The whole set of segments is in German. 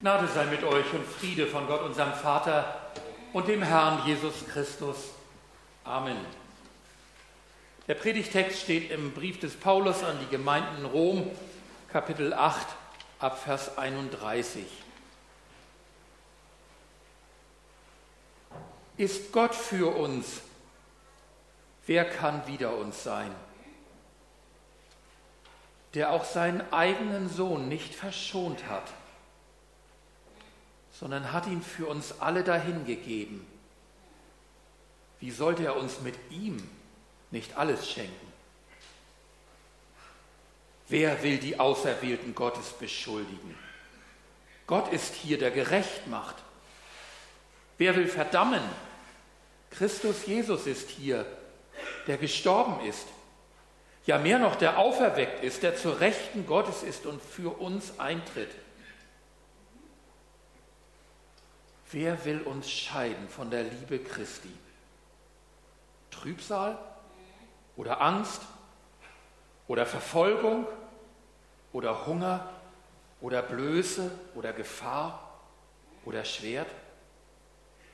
Gnade sei mit euch und Friede von Gott, unserem Vater und dem Herrn Jesus Christus. Amen. Der Predigtext steht im Brief des Paulus an die Gemeinden Rom, Kapitel 8, ab Vers 31. Ist Gott für uns? Wer kann wider uns sein? Der auch seinen eigenen Sohn nicht verschont hat sondern hat ihn für uns alle dahingegeben. Wie sollte er uns mit ihm nicht alles schenken? Wer will die Auserwählten Gottes beschuldigen? Gott ist hier, der gerecht macht. Wer will verdammen? Christus Jesus ist hier, der gestorben ist. Ja, mehr noch, der auferweckt ist, der zur Rechten Gottes ist und für uns eintritt. Wer will uns scheiden von der Liebe Christi? Trübsal oder Angst oder Verfolgung oder Hunger oder Blöße oder Gefahr oder Schwert?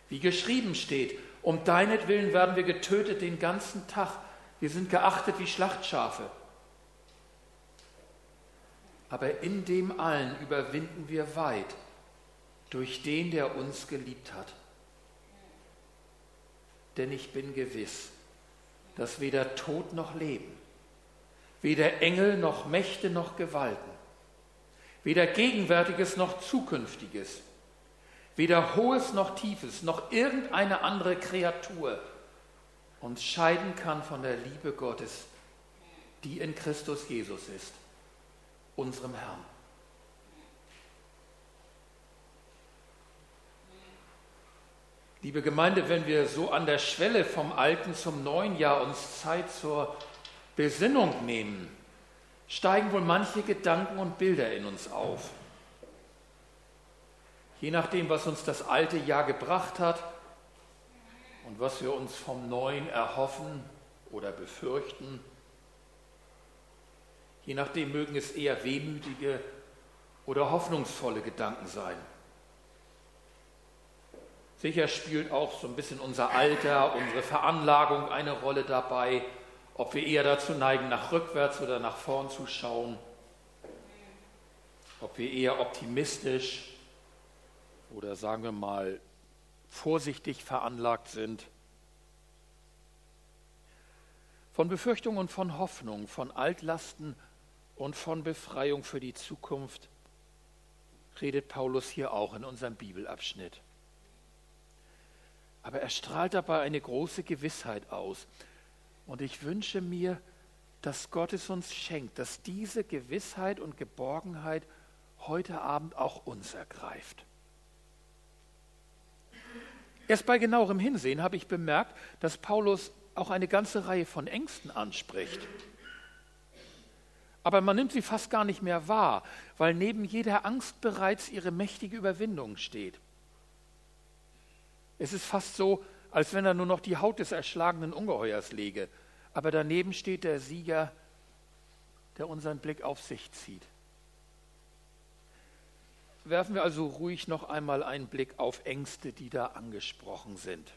Wie geschrieben steht, um deinetwillen werden wir getötet den ganzen Tag. Wir sind geachtet wie Schlachtschafe. Aber in dem allen überwinden wir weit durch den, der uns geliebt hat. Denn ich bin gewiss, dass weder Tod noch Leben, weder Engel noch Mächte noch Gewalten, weder Gegenwärtiges noch Zukünftiges, weder Hohes noch Tiefes, noch irgendeine andere Kreatur uns scheiden kann von der Liebe Gottes, die in Christus Jesus ist, unserem Herrn. Liebe Gemeinde, wenn wir so an der Schwelle vom alten zum neuen Jahr uns Zeit zur Besinnung nehmen, steigen wohl manche Gedanken und Bilder in uns auf. Je nachdem, was uns das alte Jahr gebracht hat und was wir uns vom neuen erhoffen oder befürchten, je nachdem mögen es eher wehmütige oder hoffnungsvolle Gedanken sein. Sicher spielt auch so ein bisschen unser Alter, unsere Veranlagung eine Rolle dabei, ob wir eher dazu neigen, nach rückwärts oder nach vorn zu schauen, ob wir eher optimistisch oder sagen wir mal vorsichtig veranlagt sind. Von Befürchtung und von Hoffnung, von Altlasten und von Befreiung für die Zukunft redet Paulus hier auch in unserem Bibelabschnitt. Aber er strahlt dabei eine große Gewissheit aus. Und ich wünsche mir, dass Gott es uns schenkt, dass diese Gewissheit und Geborgenheit heute Abend auch uns ergreift. Erst bei genauerem Hinsehen habe ich bemerkt, dass Paulus auch eine ganze Reihe von Ängsten anspricht. Aber man nimmt sie fast gar nicht mehr wahr, weil neben jeder Angst bereits ihre mächtige Überwindung steht. Es ist fast so, als wenn er nur noch die Haut des erschlagenen Ungeheuers lege. Aber daneben steht der Sieger, der unseren Blick auf sich zieht. Werfen wir also ruhig noch einmal einen Blick auf Ängste, die da angesprochen sind.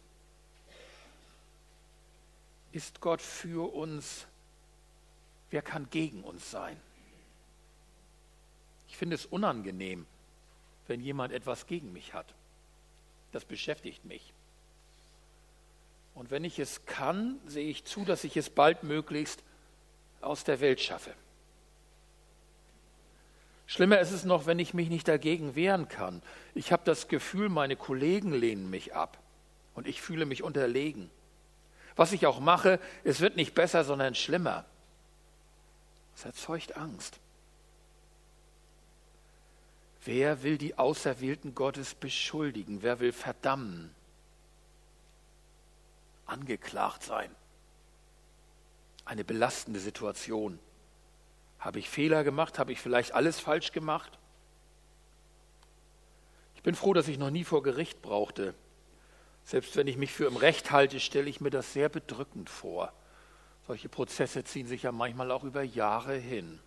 Ist Gott für uns? Wer kann gegen uns sein? Ich finde es unangenehm, wenn jemand etwas gegen mich hat. Das beschäftigt mich. Und wenn ich es kann, sehe ich zu, dass ich es baldmöglichst aus der Welt schaffe. Schlimmer ist es noch, wenn ich mich nicht dagegen wehren kann. Ich habe das Gefühl, meine Kollegen lehnen mich ab und ich fühle mich unterlegen. Was ich auch mache, es wird nicht besser, sondern schlimmer. Es erzeugt Angst. Wer will die Auserwählten Gottes beschuldigen? Wer will verdammen? Angeklagt sein. Eine belastende Situation. Habe ich Fehler gemacht? Habe ich vielleicht alles falsch gemacht? Ich bin froh, dass ich noch nie vor Gericht brauchte. Selbst wenn ich mich für im Recht halte, stelle ich mir das sehr bedrückend vor. Solche Prozesse ziehen sich ja manchmal auch über Jahre hin.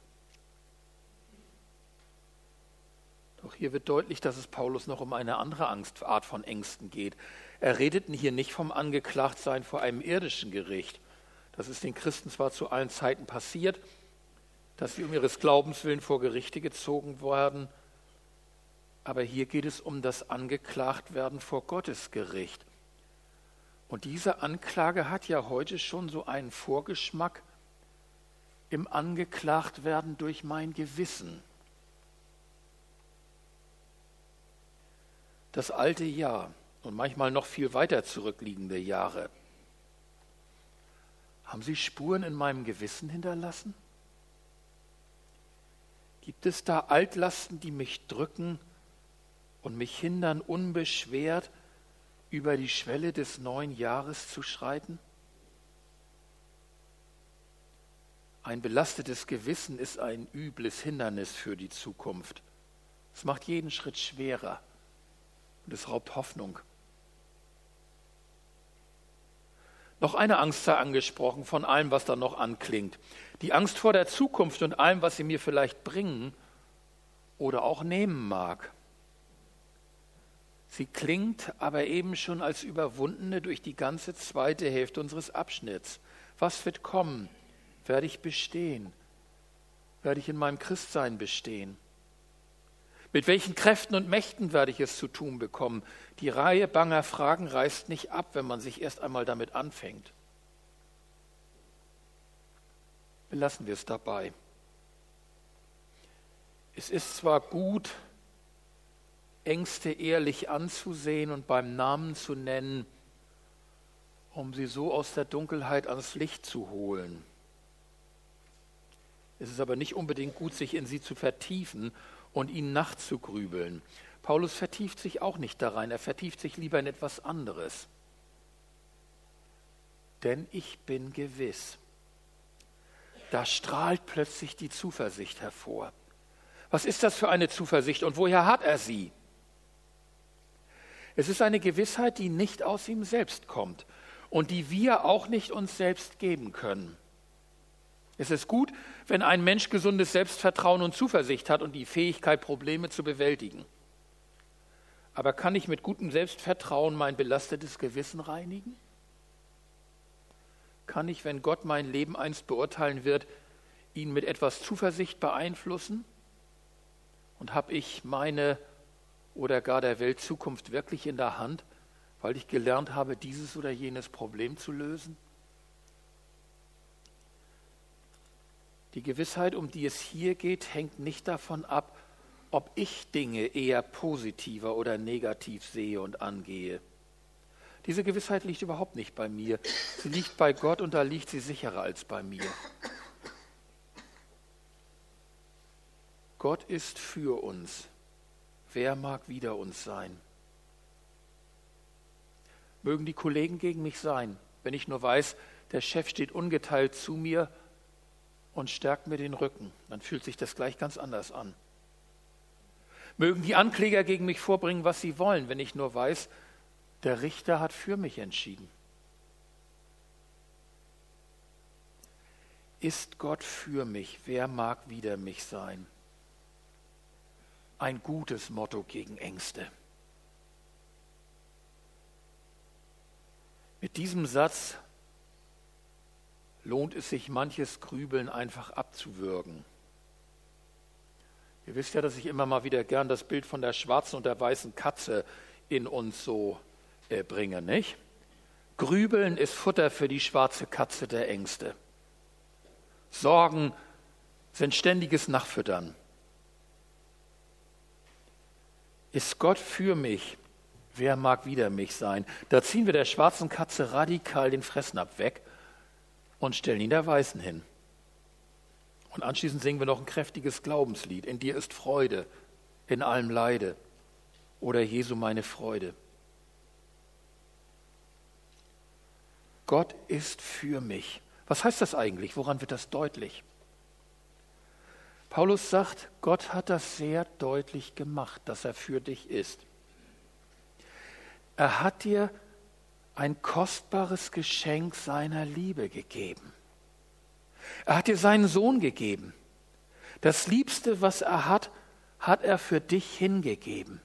Doch hier wird deutlich, dass es Paulus noch um eine andere Angst, Art von Ängsten geht. Er redet hier nicht vom Angeklagtsein vor einem irdischen Gericht. Das ist den Christen zwar zu allen Zeiten passiert, dass sie um ihres Glaubens willen vor Gerichte gezogen werden, aber hier geht es um das Angeklagtwerden vor Gottes Gericht. Und diese Anklage hat ja heute schon so einen Vorgeschmack im Angeklagtwerden durch mein Gewissen. Das alte Jahr und manchmal noch viel weiter zurückliegende Jahre. Haben sie Spuren in meinem Gewissen hinterlassen? Gibt es da Altlasten, die mich drücken und mich hindern, unbeschwert über die Schwelle des neuen Jahres zu schreiten? Ein belastetes Gewissen ist ein übles Hindernis für die Zukunft. Es macht jeden Schritt schwerer und es raubt Hoffnung. Noch eine Angst sei angesprochen von allem, was da noch anklingt. Die Angst vor der Zukunft und allem, was sie mir vielleicht bringen oder auch nehmen mag. Sie klingt aber eben schon als überwundene durch die ganze zweite Hälfte unseres Abschnitts. Was wird kommen? Werde ich bestehen? Werde ich in meinem Christsein bestehen? Mit welchen Kräften und Mächten werde ich es zu tun bekommen? Die Reihe banger Fragen reißt nicht ab, wenn man sich erst einmal damit anfängt. Belassen wir es dabei. Es ist zwar gut, Ängste ehrlich anzusehen und beim Namen zu nennen, um sie so aus der Dunkelheit ans Licht zu holen. Es ist aber nicht unbedingt gut, sich in sie zu vertiefen und ihnen nachzugrübeln. Paulus vertieft sich auch nicht darein, er vertieft sich lieber in etwas anderes. Denn ich bin gewiss. Da strahlt plötzlich die Zuversicht hervor. Was ist das für eine Zuversicht und woher hat er sie? Es ist eine Gewissheit, die nicht aus ihm selbst kommt und die wir auch nicht uns selbst geben können. Es ist gut, wenn ein Mensch gesundes Selbstvertrauen und Zuversicht hat und die Fähigkeit, Probleme zu bewältigen. Aber kann ich mit gutem Selbstvertrauen mein belastetes Gewissen reinigen? Kann ich, wenn Gott mein Leben einst beurteilen wird, ihn mit etwas Zuversicht beeinflussen? Und habe ich meine oder gar der Welt Zukunft wirklich in der Hand, weil ich gelernt habe, dieses oder jenes Problem zu lösen? Die Gewissheit, um die es hier geht, hängt nicht davon ab, ob ich Dinge eher positiver oder negativ sehe und angehe. Diese Gewissheit liegt überhaupt nicht bei mir. Sie liegt bei Gott und da liegt sie sicherer als bei mir. Gott ist für uns. Wer mag wider uns sein? Mögen die Kollegen gegen mich sein, wenn ich nur weiß, der Chef steht ungeteilt zu mir und stärkt mir den Rücken, dann fühlt sich das gleich ganz anders an. Mögen die Ankläger gegen mich vorbringen, was sie wollen, wenn ich nur weiß, der Richter hat für mich entschieden. Ist Gott für mich? Wer mag wider mich sein? ein gutes Motto gegen Ängste. Mit diesem Satz lohnt es sich, manches Grübeln einfach abzuwürgen. Ihr wisst ja, dass ich immer mal wieder gern das Bild von der schwarzen und der weißen Katze in uns so äh, bringe, nicht? Grübeln ist Futter für die schwarze Katze der Ängste. Sorgen sind ständiges Nachfüttern. Ist Gott für mich? Wer mag wider mich sein? Da ziehen wir der schwarzen Katze radikal den Fressnapf weg und stellen ihn der Weißen hin. Und anschließend singen wir noch ein kräftiges Glaubenslied. In dir ist Freude, in allem Leide. Oder Jesu meine Freude. Gott ist für mich. Was heißt das eigentlich? Woran wird das deutlich? Paulus sagt, Gott hat das sehr deutlich gemacht, dass er für dich ist. Er hat dir ein kostbares Geschenk seiner Liebe gegeben. Er hat dir seinen Sohn gegeben. Das Liebste, was er hat, hat er für dich hingegeben,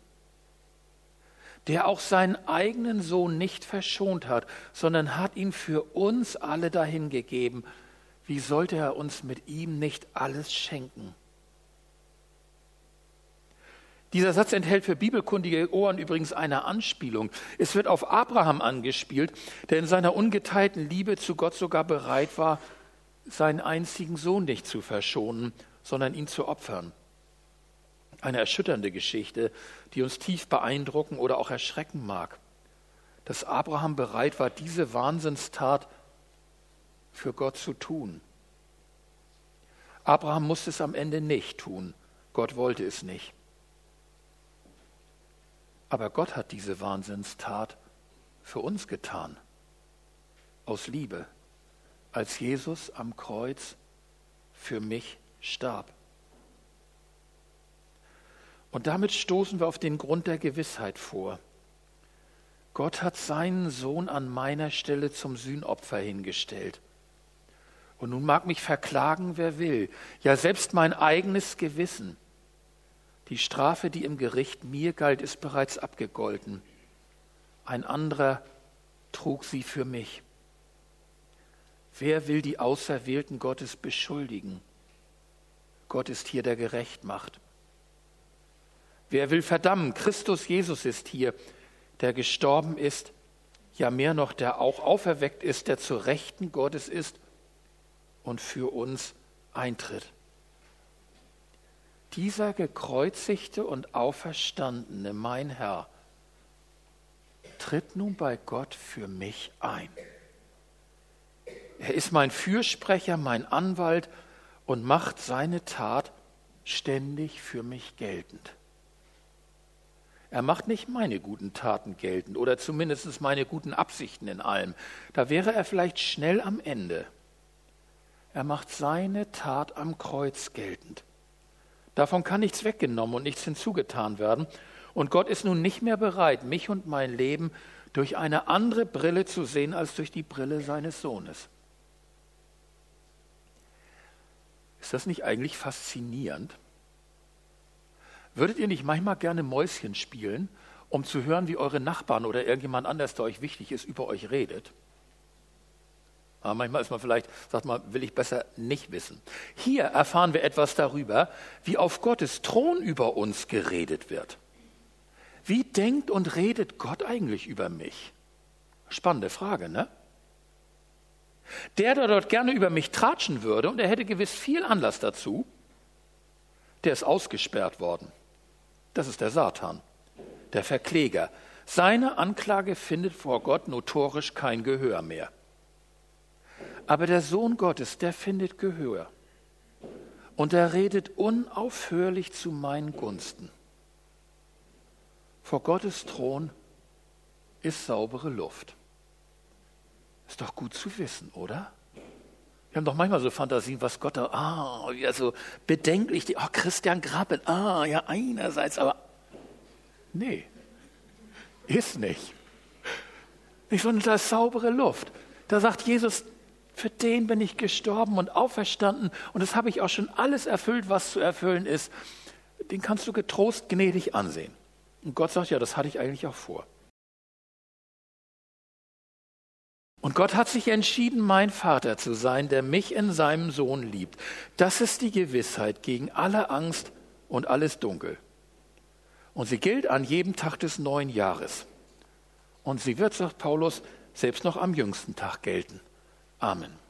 der auch seinen eigenen Sohn nicht verschont hat, sondern hat ihn für uns alle dahingegeben. Wie sollte er uns mit ihm nicht alles schenken? Dieser Satz enthält für bibelkundige Ohren übrigens eine Anspielung. Es wird auf Abraham angespielt, der in seiner ungeteilten Liebe zu Gott sogar bereit war, seinen einzigen Sohn nicht zu verschonen, sondern ihn zu opfern. Eine erschütternde Geschichte, die uns tief beeindrucken oder auch erschrecken mag. Dass Abraham bereit war, diese Wahnsinnstat für Gott zu tun. Abraham musste es am Ende nicht tun. Gott wollte es nicht. Aber Gott hat diese Wahnsinnstat für uns getan, aus Liebe, als Jesus am Kreuz für mich starb. Und damit stoßen wir auf den Grund der Gewissheit vor. Gott hat seinen Sohn an meiner Stelle zum Sühnopfer hingestellt. Und nun mag mich verklagen, wer will, ja selbst mein eigenes Gewissen. Die Strafe, die im Gericht mir galt, ist bereits abgegolten. Ein anderer trug sie für mich. Wer will die Auserwählten Gottes beschuldigen? Gott ist hier, der gerecht macht. Wer will verdammen? Christus Jesus ist hier, der gestorben ist, ja mehr noch, der auch auferweckt ist, der zu Rechten Gottes ist und für uns eintritt dieser gekreuzigte und auferstandene, mein Herr, tritt nun bei Gott für mich ein. Er ist mein Fürsprecher, mein Anwalt und macht seine Tat ständig für mich geltend. Er macht nicht meine guten Taten geltend oder zumindest meine guten Absichten in allem. Da wäre er vielleicht schnell am Ende. Er macht seine Tat am Kreuz geltend. Davon kann nichts weggenommen und nichts hinzugetan werden. Und Gott ist nun nicht mehr bereit, mich und mein Leben durch eine andere Brille zu sehen als durch die Brille seines Sohnes. Ist das nicht eigentlich faszinierend? Würdet ihr nicht manchmal gerne Mäuschen spielen, um zu hören, wie eure Nachbarn oder irgendjemand anders, der euch wichtig ist, über euch redet? Aber manchmal ist man vielleicht, sagt man, will ich besser nicht wissen. Hier erfahren wir etwas darüber, wie auf Gottes Thron über uns geredet wird. Wie denkt und redet Gott eigentlich über mich? Spannende Frage, ne? Der, der dort gerne über mich tratschen würde, und er hätte gewiss viel Anlass dazu, der ist ausgesperrt worden. Das ist der Satan, der Verkläger. Seine Anklage findet vor Gott notorisch kein Gehör mehr. Aber der Sohn Gottes, der findet Gehör. Und er redet unaufhörlich zu meinen Gunsten. Vor Gottes Thron ist saubere Luft. Ist doch gut zu wissen, oder? Wir haben doch manchmal so Fantasien, was Gott da, ah, ja, so bedenklich, die, oh, Christian Grappel, ah, ja, einerseits, aber nee, ist nicht. Nicht, sondern da ist saubere Luft. Da sagt Jesus, für den bin ich gestorben und auferstanden und das habe ich auch schon alles erfüllt, was zu erfüllen ist. Den kannst du getrost gnädig ansehen. Und Gott sagt, ja, das hatte ich eigentlich auch vor. Und Gott hat sich entschieden, mein Vater zu sein, der mich in seinem Sohn liebt. Das ist die Gewissheit gegen alle Angst und alles Dunkel. Und sie gilt an jedem Tag des neuen Jahres. Und sie wird, sagt Paulus, selbst noch am jüngsten Tag gelten. Amen.